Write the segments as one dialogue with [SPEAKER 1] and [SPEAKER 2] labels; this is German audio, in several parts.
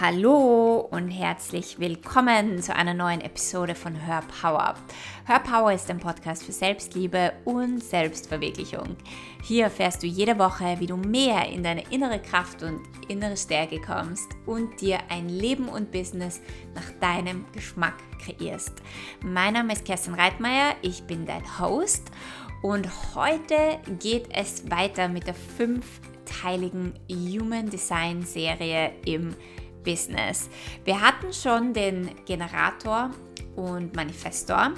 [SPEAKER 1] Hallo und herzlich willkommen zu einer neuen Episode von Hör Power. Hör Power ist ein Podcast für Selbstliebe und Selbstverwirklichung. Hier erfährst du jede Woche, wie du mehr in deine innere Kraft und innere Stärke kommst und dir ein Leben und Business nach deinem Geschmack kreierst. Mein Name ist Kerstin Reitmeier, ich bin dein Host und heute geht es weiter mit der fünfteiligen Human Design Serie im Business. Wir hatten schon den Generator und Manifestor.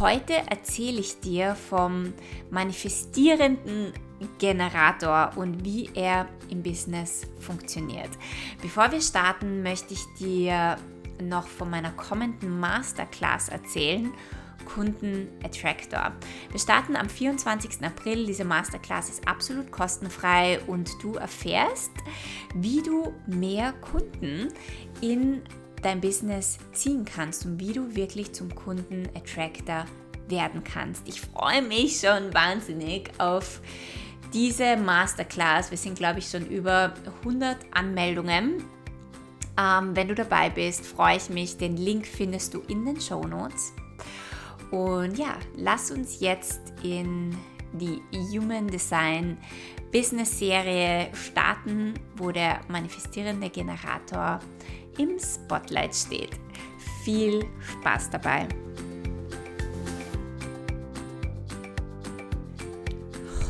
[SPEAKER 1] Heute erzähle ich dir vom manifestierenden Generator und wie er im Business funktioniert. Bevor wir starten, möchte ich dir noch von meiner kommenden Masterclass erzählen Kunden Attractor. Wir starten am 24. April. Diese Masterclass ist absolut kostenfrei und du erfährst, wie du mehr Kunden in dein Business ziehen kannst und wie du wirklich zum Kunden Attractor werden kannst. Ich freue mich schon wahnsinnig auf diese Masterclass. Wir sind, glaube ich, schon über 100 Anmeldungen. Ähm, wenn du dabei bist, freue ich mich. Den Link findest du in den Show Notes. Und ja, lass uns jetzt in die Human Design Business Serie starten, wo der manifestierende Generator im Spotlight steht. Viel Spaß dabei!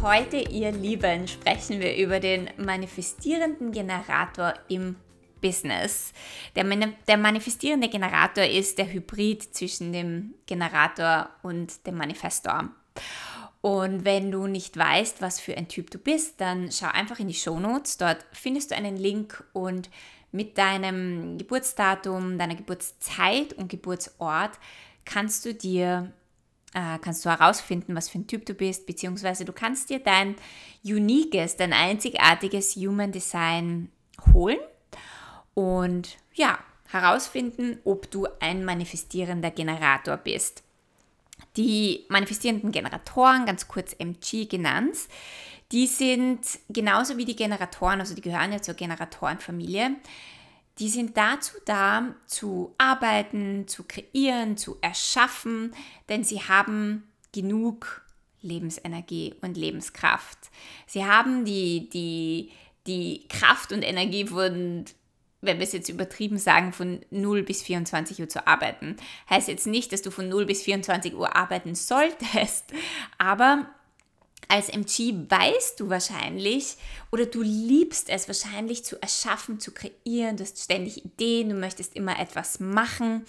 [SPEAKER 1] Heute, ihr Lieben, sprechen wir über den manifestierenden Generator im Business. Der, der manifestierende Generator ist der Hybrid zwischen dem Generator und dem Manifestor. Und wenn du nicht weißt, was für ein Typ du bist, dann schau einfach in die Show Notes. Dort findest du einen Link und mit deinem Geburtsdatum, deiner Geburtszeit und Geburtsort kannst du dir äh, kannst du herausfinden, was für ein Typ du bist, beziehungsweise du kannst dir dein uniques, dein einzigartiges Human Design holen und ja, herausfinden, ob du ein manifestierender Generator bist. Die manifestierenden Generatoren, ganz kurz MG genannt, die sind genauso wie die Generatoren, also die gehören ja zur Generatorenfamilie, die sind dazu da, zu arbeiten, zu kreieren, zu erschaffen, denn sie haben genug Lebensenergie und Lebenskraft. Sie haben die, die, die Kraft und Energie von wenn wir es jetzt übertrieben sagen, von 0 bis 24 Uhr zu arbeiten. Heißt jetzt nicht, dass du von 0 bis 24 Uhr arbeiten solltest, aber als MG weißt du wahrscheinlich oder du liebst es wahrscheinlich zu erschaffen, zu kreieren, du hast ständig Ideen, du möchtest immer etwas machen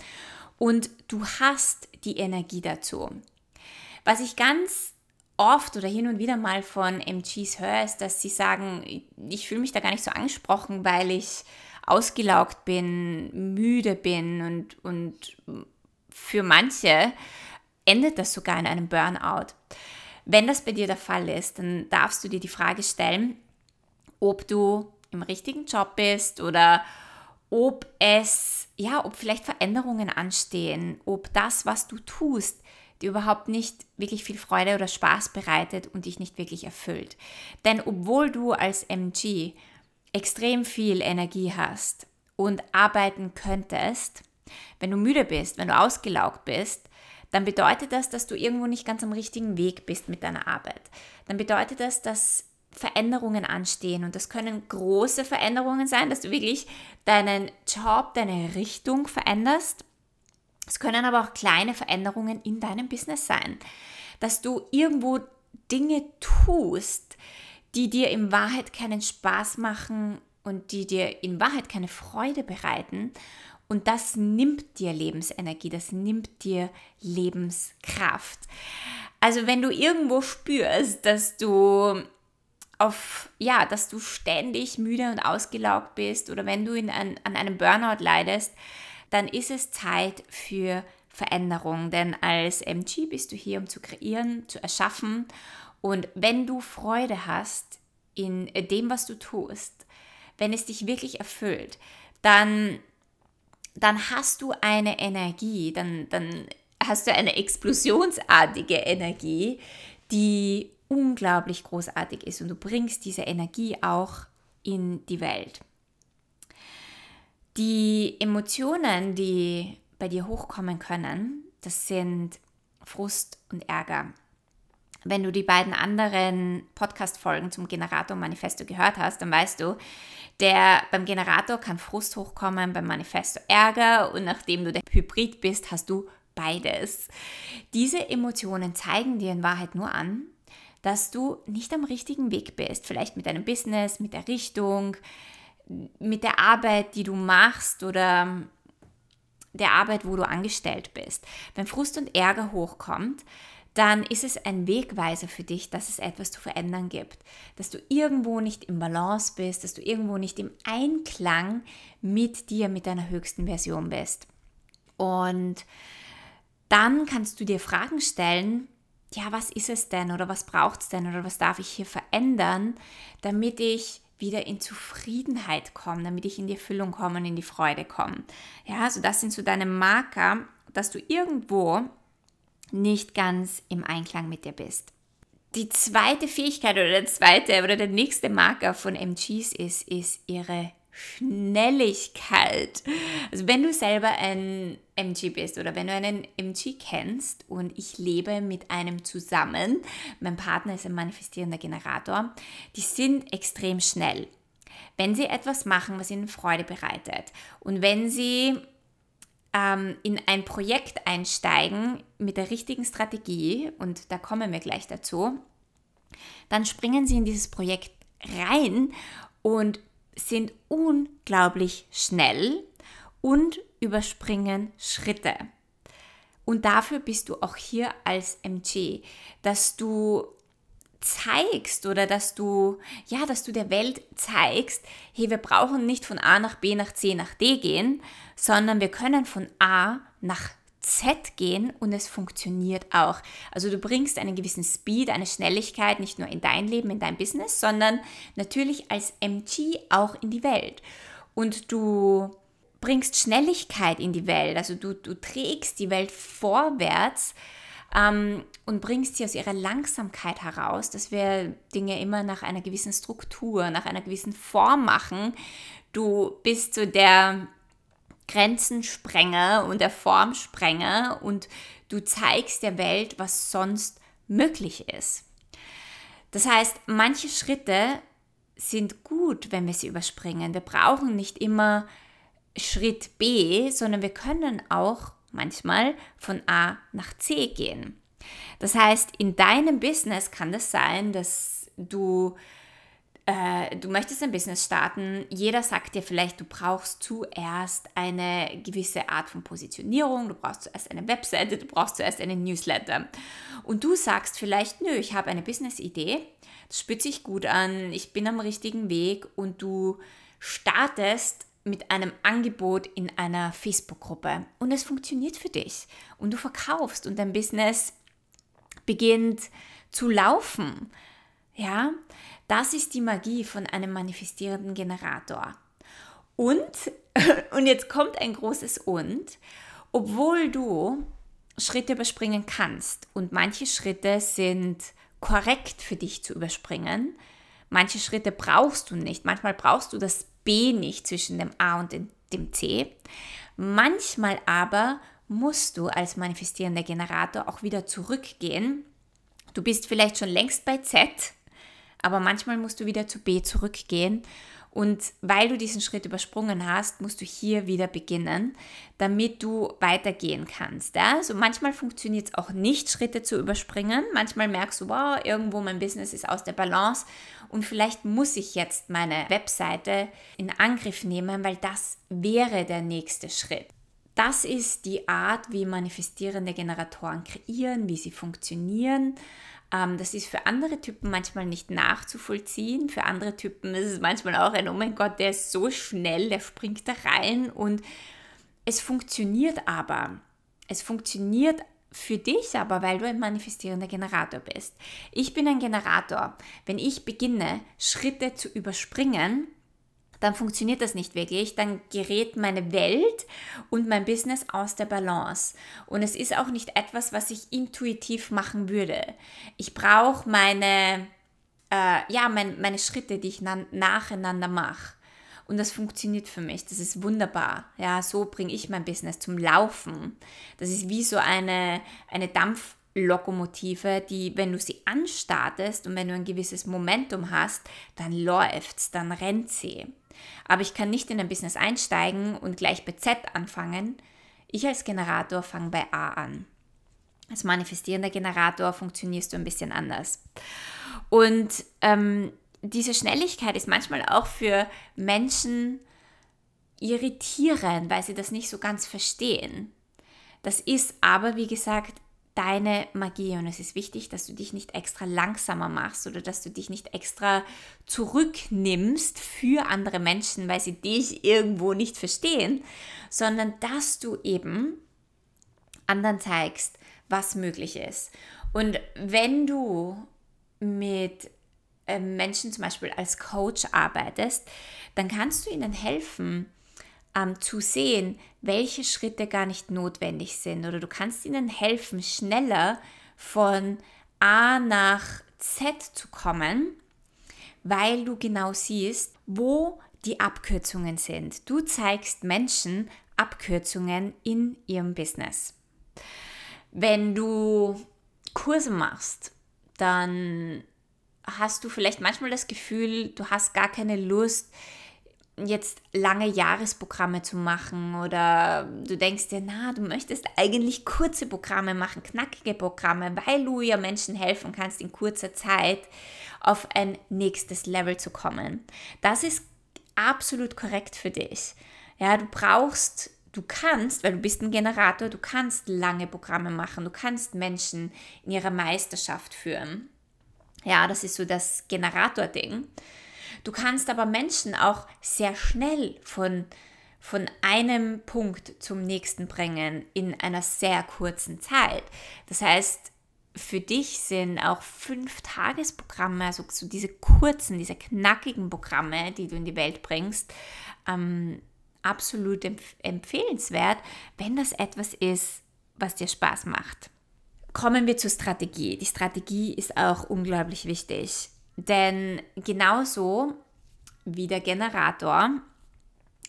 [SPEAKER 1] und du hast die Energie dazu. Was ich ganz oft oder hin und wieder mal von MGs höre, ist, dass sie sagen, ich fühle mich da gar nicht so angesprochen, weil ich ausgelaugt bin, müde bin und, und für manche endet das sogar in einem Burnout. Wenn das bei dir der Fall ist, dann darfst du dir die Frage stellen, ob du im richtigen Job bist oder ob es, ja, ob vielleicht Veränderungen anstehen, ob das, was du tust, dir überhaupt nicht wirklich viel Freude oder Spaß bereitet und dich nicht wirklich erfüllt. Denn obwohl du als MG extrem viel Energie hast und arbeiten könntest, wenn du müde bist, wenn du ausgelaugt bist, dann bedeutet das, dass du irgendwo nicht ganz am richtigen Weg bist mit deiner Arbeit. Dann bedeutet das, dass Veränderungen anstehen und das können große Veränderungen sein, dass du wirklich deinen Job, deine Richtung veränderst. Es können aber auch kleine Veränderungen in deinem Business sein, dass du irgendwo Dinge tust, die dir in Wahrheit keinen Spaß machen und die dir in Wahrheit keine Freude bereiten. Und das nimmt dir Lebensenergie, das nimmt dir Lebenskraft. Also wenn du irgendwo spürst, dass du auf, ja, dass du ständig müde und ausgelaugt bist oder wenn du in ein, an einem Burnout leidest, dann ist es Zeit für Veränderung. Denn als MG bist du hier, um zu kreieren, zu erschaffen und wenn du Freude hast in dem, was du tust, wenn es dich wirklich erfüllt, dann, dann hast du eine Energie, dann, dann hast du eine explosionsartige Energie, die unglaublich großartig ist und du bringst diese Energie auch in die Welt. Die Emotionen, die bei dir hochkommen können, das sind Frust und Ärger. Wenn du die beiden anderen Podcast-Folgen zum Generator-Manifesto gehört hast, dann weißt du, der, beim Generator kann Frust hochkommen, beim Manifesto Ärger und nachdem du der Hybrid bist, hast du beides. Diese Emotionen zeigen dir in Wahrheit nur an, dass du nicht am richtigen Weg bist. Vielleicht mit deinem Business, mit der Richtung, mit der Arbeit, die du machst oder der Arbeit, wo du angestellt bist. Wenn Frust und Ärger hochkommt, dann ist es ein Wegweiser für dich, dass es etwas zu verändern gibt, dass du irgendwo nicht im Balance bist, dass du irgendwo nicht im Einklang mit dir, mit deiner höchsten Version bist. Und dann kannst du dir Fragen stellen, ja, was ist es denn oder was braucht es denn oder was darf ich hier verändern, damit ich wieder in Zufriedenheit komme, damit ich in die Erfüllung komme und in die Freude komme. Ja, also das sind so deine Marker, dass du irgendwo nicht ganz im Einklang mit dir bist. Die zweite Fähigkeit oder der zweite oder der nächste Marker von MGs ist, ist ihre Schnelligkeit. Also wenn du selber ein MG bist oder wenn du einen MG kennst und ich lebe mit einem zusammen, mein Partner ist ein manifestierender Generator, die sind extrem schnell. Wenn sie etwas machen, was ihnen Freude bereitet und wenn sie ähm, in ein Projekt einsteigen mit der richtigen Strategie, und da kommen wir gleich dazu, dann springen sie in dieses Projekt rein und sind unglaublich schnell und überspringen Schritte. Und dafür bist du auch hier als MG, dass du zeigst oder dass du, ja, dass du der Welt zeigst, hey, wir brauchen nicht von A nach B nach C nach D gehen, sondern wir können von A nach Z gehen und es funktioniert auch. Also du bringst einen gewissen Speed, eine Schnelligkeit nicht nur in dein Leben, in dein Business, sondern natürlich als MG auch in die Welt. Und du bringst Schnelligkeit in die Welt, also du, du trägst die Welt vorwärts ähm, und bringst sie aus ihrer Langsamkeit heraus, dass wir Dinge immer nach einer gewissen Struktur, nach einer gewissen Form machen. Du bist so der Grenzensprenger und der Formsprenger und du zeigst der Welt, was sonst möglich ist. Das heißt, manche Schritte sind gut, wenn wir sie überspringen. Wir brauchen nicht immer Schritt B, sondern wir können auch manchmal von A nach C gehen. Das heißt, in deinem Business kann das sein, dass du äh, du möchtest ein Business starten, jeder sagt dir vielleicht, du brauchst zuerst eine gewisse Art von Positionierung, du brauchst zuerst eine Webseite, du brauchst zuerst einen Newsletter. Und du sagst vielleicht, nö, ich habe eine Business-Idee, das spürt sich gut an, ich bin am richtigen Weg und du startest mit einem Angebot in einer Facebook-Gruppe und es funktioniert für dich und du verkaufst und dein Business beginnt zu laufen. Ja, das ist die Magie von einem manifestierenden Generator. Und, und jetzt kommt ein großes Und, obwohl du Schritte überspringen kannst und manche Schritte sind korrekt für dich zu überspringen, manche Schritte brauchst du nicht, manchmal brauchst du das B nicht zwischen dem A und dem C, manchmal aber musst du als manifestierender Generator auch wieder zurückgehen. Du bist vielleicht schon längst bei Z aber manchmal musst du wieder zu B zurückgehen. Und weil du diesen Schritt übersprungen hast, musst du hier wieder beginnen, damit du weitergehen kannst. Ja? Also manchmal funktioniert es auch nicht, Schritte zu überspringen. Manchmal merkst du, wow, irgendwo mein Business ist aus der Balance und vielleicht muss ich jetzt meine Webseite in Angriff nehmen, weil das wäre der nächste Schritt. Das ist die Art, wie manifestierende Generatoren kreieren, wie sie funktionieren. Ähm, das ist für andere Typen manchmal nicht nachzuvollziehen. Für andere Typen ist es manchmal auch ein, oh mein Gott, der ist so schnell, der springt da rein und es funktioniert aber. Es funktioniert für dich aber, weil du ein manifestierender Generator bist. Ich bin ein Generator. Wenn ich beginne, Schritte zu überspringen, dann funktioniert das nicht wirklich, dann gerät meine Welt und mein Business aus der Balance. Und es ist auch nicht etwas, was ich intuitiv machen würde. Ich brauche meine, äh, ja, mein, meine Schritte, die ich nacheinander mache. Und das funktioniert für mich. Das ist wunderbar. Ja, so bringe ich mein Business zum Laufen. Das ist wie so eine, eine Dampflokomotive, die, wenn du sie anstartest und wenn du ein gewisses Momentum hast, dann läuft's, dann rennt sie. Aber ich kann nicht in ein Business einsteigen und gleich bei Z anfangen. Ich als Generator fange bei A an. Als manifestierender Generator funktionierst du ein bisschen anders. Und ähm, diese Schnelligkeit ist manchmal auch für Menschen irritierend, weil sie das nicht so ganz verstehen. Das ist aber, wie gesagt, deine Magie und es ist wichtig, dass du dich nicht extra langsamer machst oder dass du dich nicht extra zurücknimmst für andere Menschen, weil sie dich irgendwo nicht verstehen, sondern dass du eben anderen zeigst, was möglich ist. Und wenn du mit ähm, Menschen zum Beispiel als Coach arbeitest, dann kannst du ihnen helfen, ähm, zu sehen, welche Schritte gar nicht notwendig sind. Oder du kannst ihnen helfen, schneller von A nach Z zu kommen, weil du genau siehst, wo die Abkürzungen sind. Du zeigst Menschen Abkürzungen in ihrem Business. Wenn du Kurse machst, dann hast du vielleicht manchmal das Gefühl, du hast gar keine Lust, jetzt lange Jahresprogramme zu machen oder du denkst dir, na, du möchtest eigentlich kurze Programme machen, knackige Programme, weil du ja Menschen helfen kannst, in kurzer Zeit auf ein nächstes Level zu kommen. Das ist absolut korrekt für dich. Ja, du brauchst, du kannst, weil du bist ein Generator, du kannst lange Programme machen, du kannst Menschen in ihrer Meisterschaft führen. Ja, das ist so das Generator-Ding. Du kannst aber Menschen auch sehr schnell von, von einem Punkt zum nächsten bringen in einer sehr kurzen Zeit. Das heißt, für dich sind auch fünf Tagesprogramme, also so diese kurzen, diese knackigen Programme, die du in die Welt bringst, ähm, absolut empf empfehlenswert, wenn das etwas ist, was dir Spaß macht. Kommen wir zur Strategie. Die Strategie ist auch unglaublich wichtig. Denn genauso wie der Generator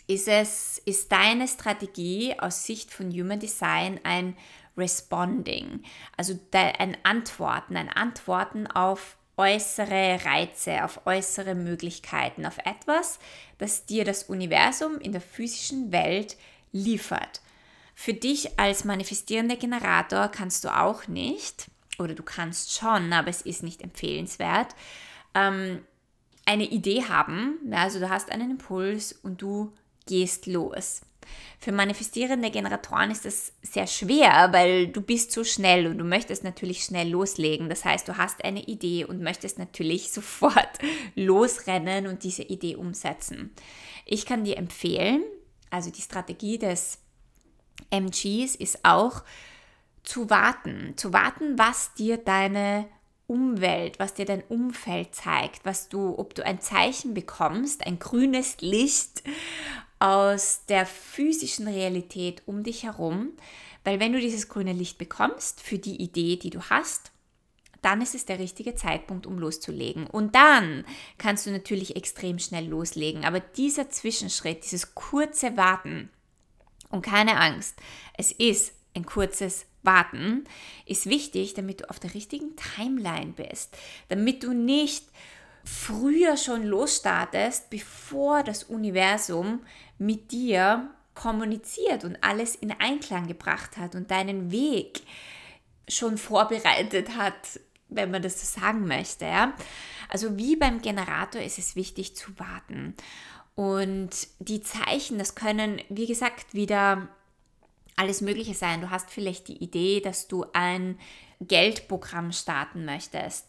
[SPEAKER 1] ist es, ist deine Strategie aus Sicht von Human Design ein Responding, also ein Antworten, ein Antworten auf äußere Reize, auf äußere Möglichkeiten, auf etwas, das dir das Universum in der physischen Welt liefert. Für dich als manifestierender Generator kannst du auch nicht, oder du kannst schon, aber es ist nicht empfehlenswert, ähm, eine Idee haben. Also du hast einen Impuls und du gehst los. Für manifestierende Generatoren ist das sehr schwer, weil du bist so schnell und du möchtest natürlich schnell loslegen. Das heißt, du hast eine Idee und möchtest natürlich sofort losrennen und diese Idee umsetzen. Ich kann dir empfehlen, also die Strategie des MGs ist auch zu warten, zu warten, was dir deine Umwelt, was dir dein Umfeld zeigt, was du, ob du ein Zeichen bekommst, ein grünes Licht aus der physischen Realität um dich herum, weil wenn du dieses grüne Licht bekommst für die Idee, die du hast, dann ist es der richtige Zeitpunkt, um loszulegen. Und dann kannst du natürlich extrem schnell loslegen. Aber dieser Zwischenschritt, dieses kurze Warten und keine Angst, es ist ein kurzes Warten ist wichtig, damit du auf der richtigen Timeline bist, damit du nicht früher schon losstartest, bevor das Universum mit dir kommuniziert und alles in Einklang gebracht hat und deinen Weg schon vorbereitet hat, wenn man das so sagen möchte. Ja? Also wie beim Generator ist es wichtig zu warten. Und die Zeichen, das können, wie gesagt, wieder alles Mögliche sein. Du hast vielleicht die Idee, dass du ein Geldprogramm starten möchtest.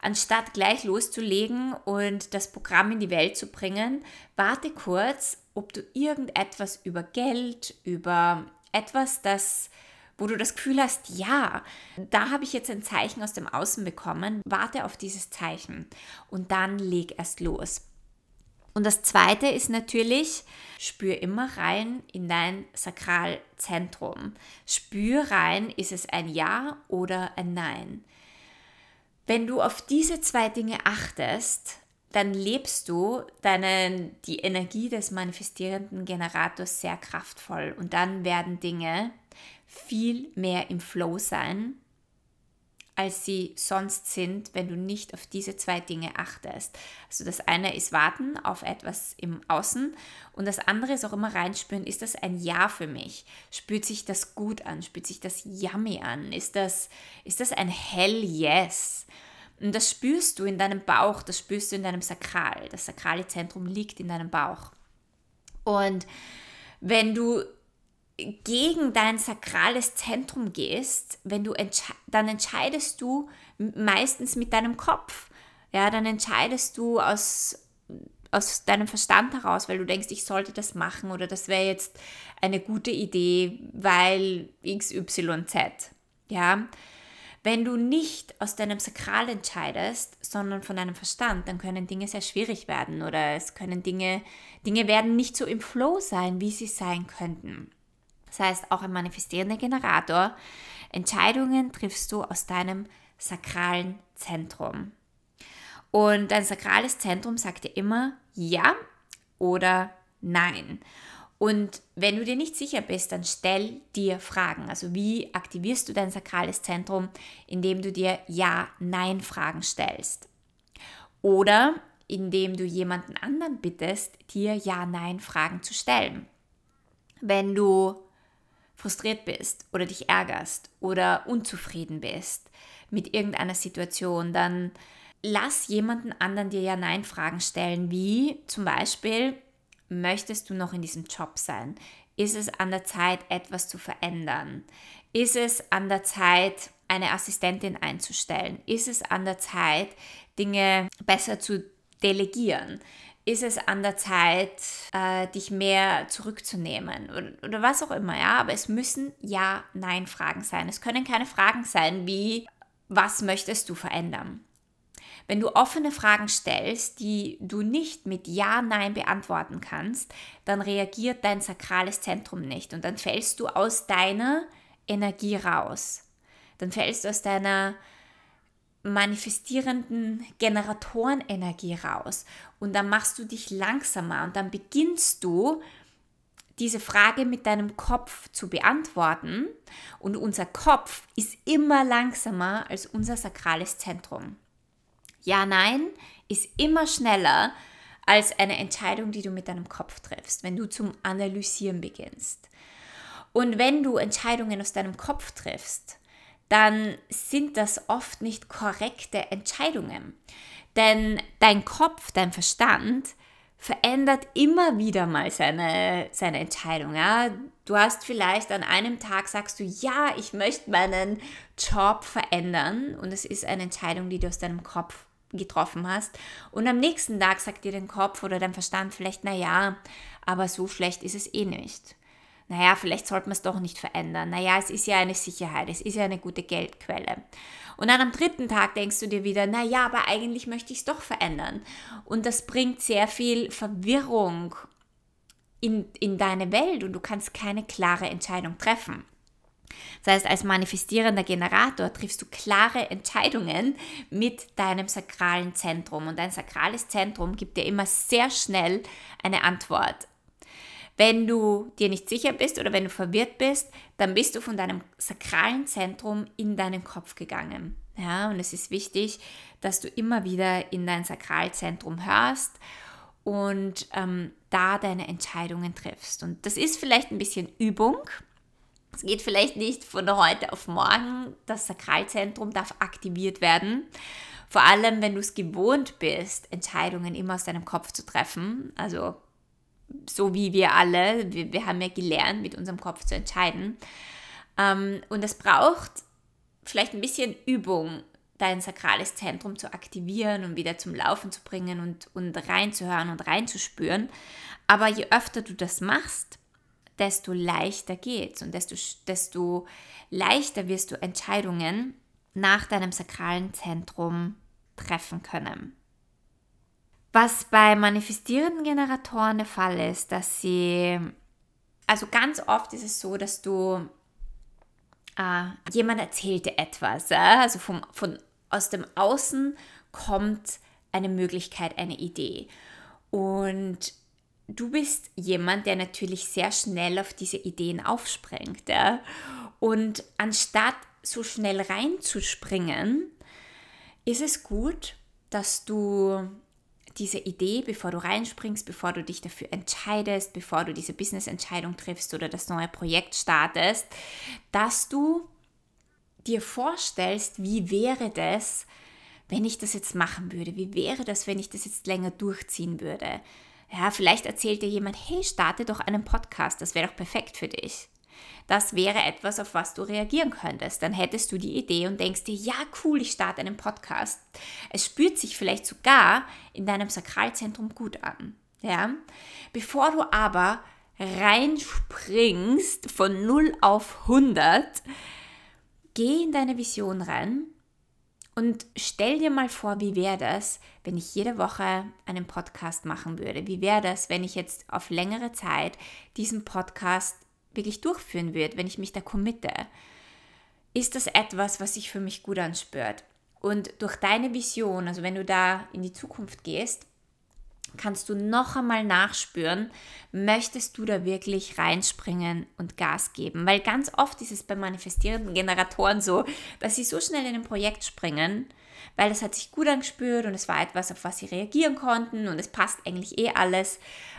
[SPEAKER 1] Anstatt gleich loszulegen und das Programm in die Welt zu bringen, warte kurz, ob du irgendetwas über Geld, über etwas, das wo du das Gefühl hast, ja, da habe ich jetzt ein Zeichen aus dem Außen bekommen, warte auf dieses Zeichen und dann leg erst los. Und das zweite ist natürlich, spür immer rein in dein Sakralzentrum. Spür rein, ist es ein Ja oder ein Nein. Wenn du auf diese zwei Dinge achtest dann lebst du deine, die Energie des manifestierenden Generators sehr kraftvoll und dann werden Dinge viel mehr im Flow sein als sie sonst sind, wenn du nicht auf diese zwei Dinge achtest. Also das eine ist warten auf etwas im Außen und das andere ist auch immer reinspüren, ist das ein Ja für mich? Spürt sich das gut an? Spürt sich das yummy an? Ist das, ist das ein Hell Yes? Und das spürst du in deinem Bauch, das spürst du in deinem Sakral. Das sakrale Zentrum liegt in deinem Bauch. Und wenn du gegen dein sakrales Zentrum gehst, wenn du entsche dann entscheidest du meistens mit deinem Kopf. Ja, dann entscheidest du aus, aus deinem Verstand heraus, weil du denkst, ich sollte das machen oder das wäre jetzt eine gute Idee, weil XYZ. Ja, wenn du nicht aus deinem Sakral entscheidest, sondern von deinem Verstand, dann können Dinge sehr schwierig werden oder es können Dinge, Dinge werden nicht so im Flow sein, wie sie sein könnten. Das heißt, auch ein manifestierender Generator. Entscheidungen triffst du aus deinem sakralen Zentrum. Und dein sakrales Zentrum sagt dir immer ja oder nein. Und wenn du dir nicht sicher bist, dann stell dir Fragen. Also wie aktivierst du dein sakrales Zentrum, indem du dir Ja-Nein-Fragen stellst? Oder indem du jemanden anderen bittest, dir Ja-Nein-Fragen zu stellen. Wenn du frustriert bist oder dich ärgerst oder unzufrieden bist mit irgendeiner Situation, dann lass jemanden anderen dir ja Nein-Fragen stellen, wie zum Beispiel, möchtest du noch in diesem Job sein? Ist es an der Zeit, etwas zu verändern? Ist es an der Zeit, eine Assistentin einzustellen? Ist es an der Zeit, Dinge besser zu delegieren? Ist es an der Zeit, äh, dich mehr zurückzunehmen oder, oder was auch immer, ja. Aber es müssen Ja-Nein-Fragen sein. Es können keine Fragen sein wie, was möchtest du verändern? Wenn du offene Fragen stellst, die du nicht mit Ja, Nein beantworten kannst, dann reagiert dein sakrales Zentrum nicht und dann fällst du aus deiner Energie raus. Dann fällst du aus deiner manifestierenden Generatorenenergie raus und dann machst du dich langsamer und dann beginnst du diese Frage mit deinem Kopf zu beantworten und unser Kopf ist immer langsamer als unser sakrales Zentrum. Ja, nein ist immer schneller als eine Entscheidung, die du mit deinem Kopf triffst, wenn du zum Analysieren beginnst. Und wenn du Entscheidungen aus deinem Kopf triffst, dann sind das oft nicht korrekte Entscheidungen. Denn dein Kopf, dein Verstand verändert immer wieder mal seine, seine Entscheidung. Ja? Du hast vielleicht an einem Tag sagst du, ja, ich möchte meinen Job verändern und es ist eine Entscheidung, die du aus deinem Kopf getroffen hast. Und am nächsten Tag sagt dir dein Kopf oder dein Verstand vielleicht, naja, aber so schlecht ist es eh nicht naja, vielleicht sollte man es doch nicht verändern. Naja, es ist ja eine Sicherheit, es ist ja eine gute Geldquelle. Und dann am dritten Tag denkst du dir wieder, naja, aber eigentlich möchte ich es doch verändern. Und das bringt sehr viel Verwirrung in, in deine Welt und du kannst keine klare Entscheidung treffen. Das heißt, als manifestierender Generator triffst du klare Entscheidungen mit deinem sakralen Zentrum. Und dein sakrales Zentrum gibt dir immer sehr schnell eine Antwort. Wenn du dir nicht sicher bist oder wenn du verwirrt bist, dann bist du von deinem sakralen Zentrum in deinen Kopf gegangen. Ja, und es ist wichtig, dass du immer wieder in dein Sakralzentrum hörst und ähm, da deine Entscheidungen triffst. Und das ist vielleicht ein bisschen Übung. Es geht vielleicht nicht von heute auf morgen. Das Sakralzentrum darf aktiviert werden. Vor allem, wenn du es gewohnt bist, Entscheidungen immer aus deinem Kopf zu treffen. Also so wie wir alle, wir, wir haben ja gelernt, mit unserem Kopf zu entscheiden. Ähm, und es braucht vielleicht ein bisschen Übung, dein sakrales Zentrum zu aktivieren und wieder zum Laufen zu bringen und, und reinzuhören und reinzuspüren. Aber je öfter du das machst, desto leichter geht's und desto, desto leichter wirst du Entscheidungen nach deinem sakralen Zentrum treffen können. Was bei manifestierenden Generatoren der Fall ist, dass sie, also ganz oft ist es so, dass du, äh, jemand erzählt dir etwas, äh, also vom, von, aus dem Außen kommt eine Möglichkeit, eine Idee. Und du bist jemand, der natürlich sehr schnell auf diese Ideen aufspringt. Ja? Und anstatt so schnell reinzuspringen, ist es gut, dass du diese Idee, bevor du reinspringst, bevor du dich dafür entscheidest, bevor du diese Business-Entscheidung triffst oder das neue Projekt startest, dass du dir vorstellst, wie wäre das, wenn ich das jetzt machen würde? Wie wäre das, wenn ich das jetzt länger durchziehen würde? Ja, vielleicht erzählt dir jemand, hey, starte doch einen Podcast, das wäre doch perfekt für dich. Das wäre etwas, auf was du reagieren könntest. Dann hättest du die Idee und denkst dir, ja, cool, ich starte einen Podcast. Es spürt sich vielleicht sogar in deinem Sakralzentrum gut an. Ja? Bevor du aber reinspringst von 0 auf 100, geh in deine Vision rein und stell dir mal vor, wie wäre das, wenn ich jede Woche einen Podcast machen würde? Wie wäre das, wenn ich jetzt auf längere Zeit diesen Podcast wirklich durchführen würde, wenn ich mich da committe? Ist das etwas, was sich für mich gut anspürt? Und durch deine Vision, also wenn du da in die Zukunft gehst, kannst du noch einmal nachspüren, möchtest du da wirklich reinspringen und Gas geben? Weil ganz oft ist es bei manifestierenden Generatoren so, dass sie so schnell in ein Projekt springen, weil das hat sich gut angespürt und es war etwas, auf was sie reagieren konnten und es passt eigentlich eh alles.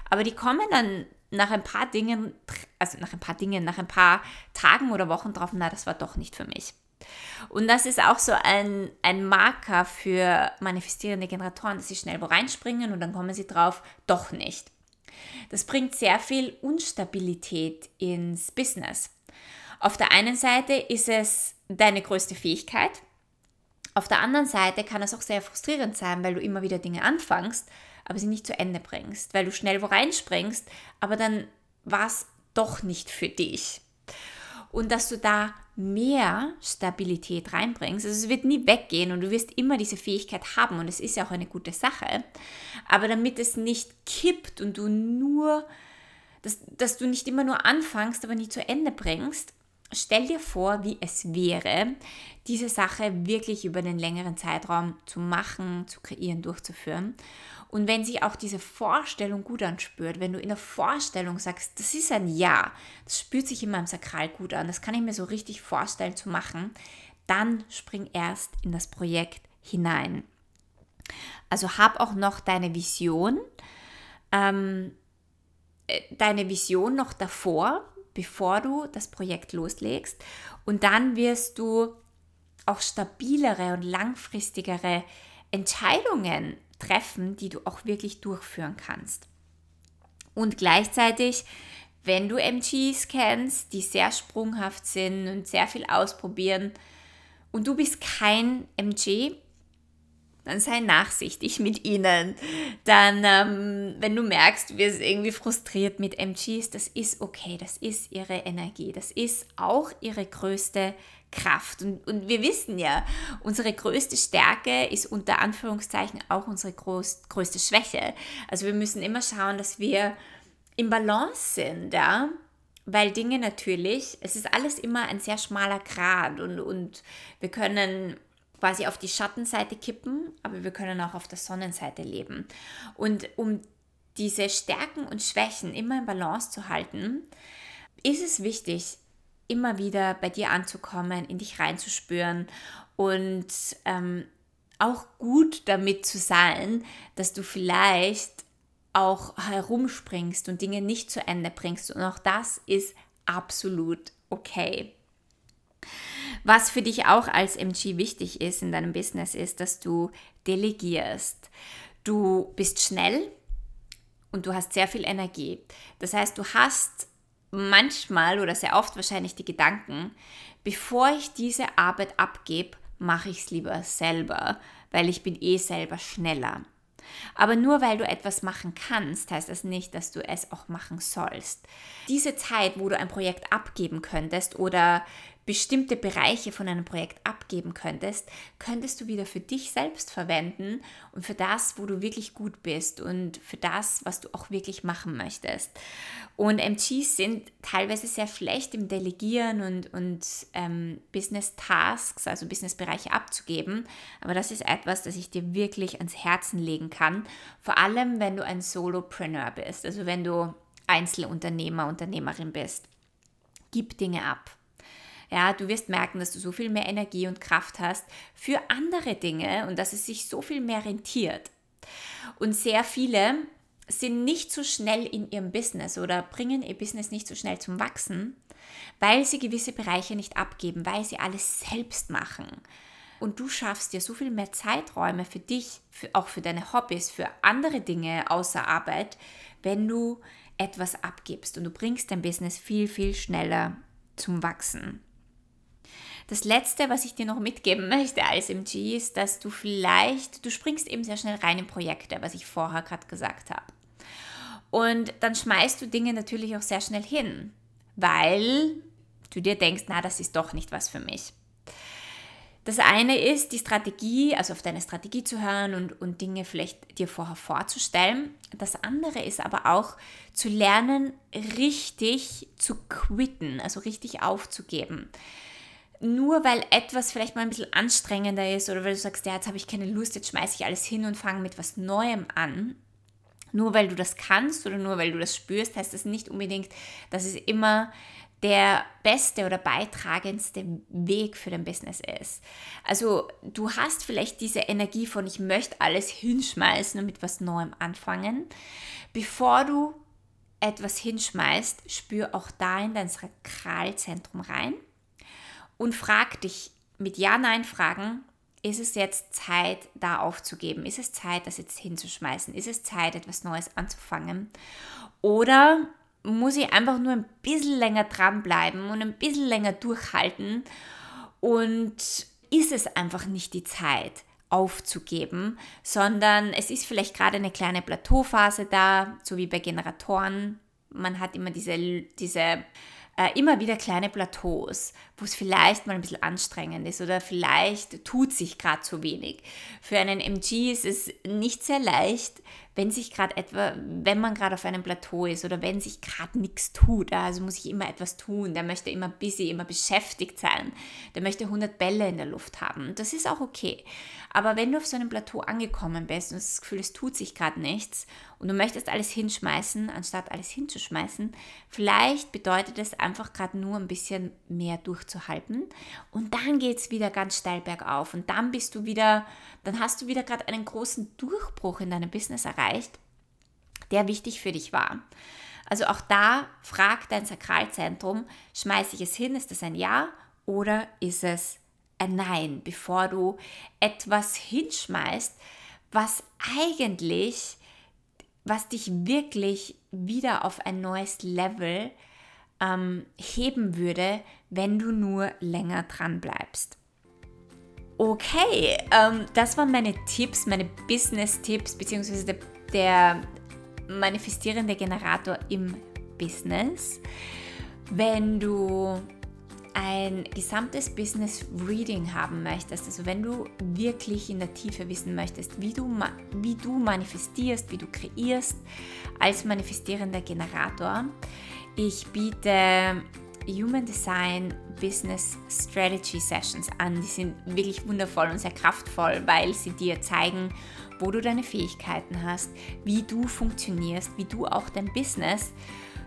[SPEAKER 1] Aber die kommen dann nach ein paar Dingen, also nach ein paar Dingen, nach ein paar Tagen oder Wochen drauf, na, das war doch nicht für mich. Und das ist auch so ein, ein Marker für manifestierende Generatoren, dass sie schnell wo reinspringen und dann kommen sie drauf, doch nicht. Das bringt sehr viel Unstabilität ins Business. Auf der einen Seite ist es deine größte Fähigkeit. Auf der anderen Seite kann es auch sehr frustrierend sein, weil du immer wieder Dinge anfängst, aber sie nicht zu Ende bringst, weil du schnell wo reinspringst, aber dann war es doch nicht für dich. Und dass du da mehr Stabilität reinbringst. Also es wird nie weggehen und du wirst immer diese Fähigkeit haben und es ist ja auch eine gute Sache. Aber damit es nicht kippt und du nur, dass, dass du nicht immer nur anfängst, aber nie zu Ende bringst, stell dir vor, wie es wäre, diese Sache wirklich über den längeren Zeitraum zu machen, zu kreieren, durchzuführen. Und wenn sich auch diese Vorstellung gut anspürt, wenn du in der Vorstellung sagst, das ist ein Ja, das spürt sich in meinem Sakral gut an, das kann ich mir so richtig vorstellen zu machen, dann spring erst in das Projekt hinein. Also hab auch noch deine Vision, ähm, äh, deine Vision noch davor, bevor du das Projekt loslegst. Und dann wirst du auch stabilere und langfristigere Entscheidungen treffen, die du auch wirklich durchführen kannst. Und gleichzeitig, wenn du MGs kennst, die sehr sprunghaft sind und sehr viel ausprobieren und du bist kein MG, dann sei nachsichtig mit ihnen. Dann, ähm, wenn du merkst, du wirst irgendwie frustriert mit MGs, das ist okay, das ist ihre Energie, das ist auch ihre größte Kraft. Und, und wir wissen ja, unsere größte Stärke ist unter Anführungszeichen auch unsere groß, größte Schwäche. Also wir müssen immer schauen, dass wir im Balance sind, ja. Weil Dinge natürlich, es ist alles immer ein sehr schmaler Grad und, und wir können quasi auf die Schattenseite kippen, aber wir können auch auf der Sonnenseite leben. Und um diese Stärken und Schwächen immer in Balance zu halten, ist es wichtig, immer wieder bei dir anzukommen, in dich reinzuspüren und ähm, auch gut damit zu sein, dass du vielleicht auch herumspringst und Dinge nicht zu Ende bringst. Und auch das ist absolut okay. Was für dich auch als MG wichtig ist in deinem Business, ist, dass du delegierst. Du bist schnell und du hast sehr viel Energie. Das heißt, du hast manchmal oder sehr oft wahrscheinlich die Gedanken, bevor ich diese Arbeit abgebe, mache ich es lieber selber, weil ich bin eh selber schneller. Aber nur weil du etwas machen kannst, heißt das nicht, dass du es auch machen sollst. Diese Zeit, wo du ein Projekt abgeben könntest oder bestimmte Bereiche von einem Projekt abgeben könntest, könntest du wieder für dich selbst verwenden und für das, wo du wirklich gut bist und für das, was du auch wirklich machen möchtest. Und MGs sind teilweise sehr schlecht im Delegieren und, und ähm, Business Tasks, also Businessbereiche abzugeben. Aber das ist etwas, das ich dir wirklich ans Herzen legen kann. Vor allem, wenn du ein Solopreneur bist, also wenn du Einzelunternehmer, Unternehmerin bist. Gib Dinge ab. Ja, du wirst merken, dass du so viel mehr Energie und Kraft hast für andere Dinge und dass es sich so viel mehr rentiert. Und sehr viele sind nicht so schnell in ihrem Business oder bringen ihr Business nicht so schnell zum Wachsen, weil sie gewisse Bereiche nicht abgeben, weil sie alles selbst machen. Und du schaffst dir so viel mehr Zeiträume für dich, für, auch für deine Hobbys, für andere Dinge außer Arbeit, wenn du etwas abgibst und du bringst dein Business viel, viel schneller zum Wachsen. Das letzte, was ich dir noch mitgeben möchte als MG, ist, dass du vielleicht, du springst eben sehr schnell rein in Projekte, was ich vorher gerade gesagt habe. Und dann schmeißt du Dinge natürlich auch sehr schnell hin, weil du dir denkst, na, das ist doch nicht was für mich. Das eine ist die Strategie, also auf deine Strategie zu hören und, und Dinge vielleicht dir vorher vorzustellen. Das andere ist aber auch zu lernen, richtig zu quitten, also richtig aufzugeben nur weil etwas vielleicht mal ein bisschen anstrengender ist oder weil du sagst, ja, jetzt habe ich keine Lust, jetzt schmeiße ich alles hin und fange mit was Neuem an. Nur weil du das kannst oder nur weil du das spürst, heißt das nicht unbedingt, dass es immer der beste oder beitragendste Weg für dein Business ist. Also du hast vielleicht diese Energie von, ich möchte alles hinschmeißen und mit was Neuem anfangen. Bevor du etwas hinschmeißt, spür auch da in dein Sakralzentrum rein und frag dich mit Ja-Nein-Fragen, ist es jetzt Zeit, da aufzugeben? Ist es Zeit, das jetzt hinzuschmeißen? Ist es Zeit, etwas Neues anzufangen? Oder muss ich einfach nur ein bisschen länger dranbleiben und ein bisschen länger durchhalten? Und ist es einfach nicht die Zeit, aufzugeben, sondern es ist vielleicht gerade eine kleine Plateauphase da, so wie bei Generatoren. Man hat immer diese, diese äh, immer wieder kleine Plateaus, wo es vielleicht mal ein bisschen anstrengend ist oder vielleicht tut sich gerade zu wenig. Für einen MG ist es nicht sehr leicht, wenn sich gerade etwa, wenn man gerade auf einem Plateau ist oder wenn sich gerade nichts tut, also muss ich immer etwas tun, der möchte immer busy, immer beschäftigt sein, der möchte 100 Bälle in der Luft haben. Das ist auch okay. Aber wenn du auf so einem Plateau angekommen bist und das Gefühl, es tut sich gerade nichts und du möchtest alles hinschmeißen, anstatt alles hinzuschmeißen, vielleicht bedeutet es einfach gerade nur ein bisschen mehr durchzuhalten und dann geht es wieder ganz steil bergauf. Und dann bist du wieder, dann hast du wieder gerade einen großen Durchbruch in deinem Business erreicht, der wichtig für dich war. Also auch da fragt dein Sakralzentrum, schmeiße ich es hin, ist das ein Ja oder ist es ein Nein, bevor du etwas hinschmeißt, was eigentlich, was dich wirklich wieder auf ein neues Level ähm, heben würde, wenn du nur länger dran bleibst. Okay, ähm, das waren meine Tipps, meine Business-Tipps, beziehungsweise der, der manifestierende Generator im Business. Wenn du ein gesamtes Business Reading haben möchtest, also wenn du wirklich in der Tiefe wissen möchtest, wie du, wie du manifestierst, wie du kreierst als manifestierender Generator, ich biete Human Design Business Strategy Sessions an. Die sind wirklich wundervoll und sehr kraftvoll, weil sie dir zeigen, wo du deine Fähigkeiten hast, wie du funktionierst, wie du auch dein Business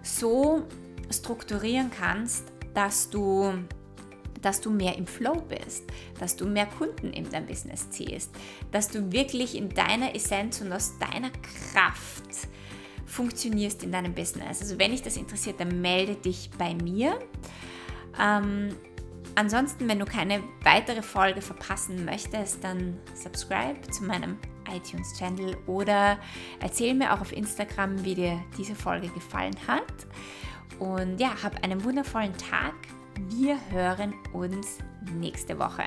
[SPEAKER 1] so strukturieren kannst, dass du dass du mehr im Flow bist, dass du mehr Kunden in dein Business ziehst, dass du wirklich in deiner Essenz und aus deiner Kraft funktionierst in deinem Business. Also wenn dich das interessiert, dann melde dich bei mir. Ähm, ansonsten, wenn du keine weitere Folge verpassen möchtest, dann subscribe zu meinem iTunes-Channel oder erzähl mir auch auf Instagram, wie dir diese Folge gefallen hat. Und ja, hab einen wundervollen Tag. Wir hören uns nächste Woche.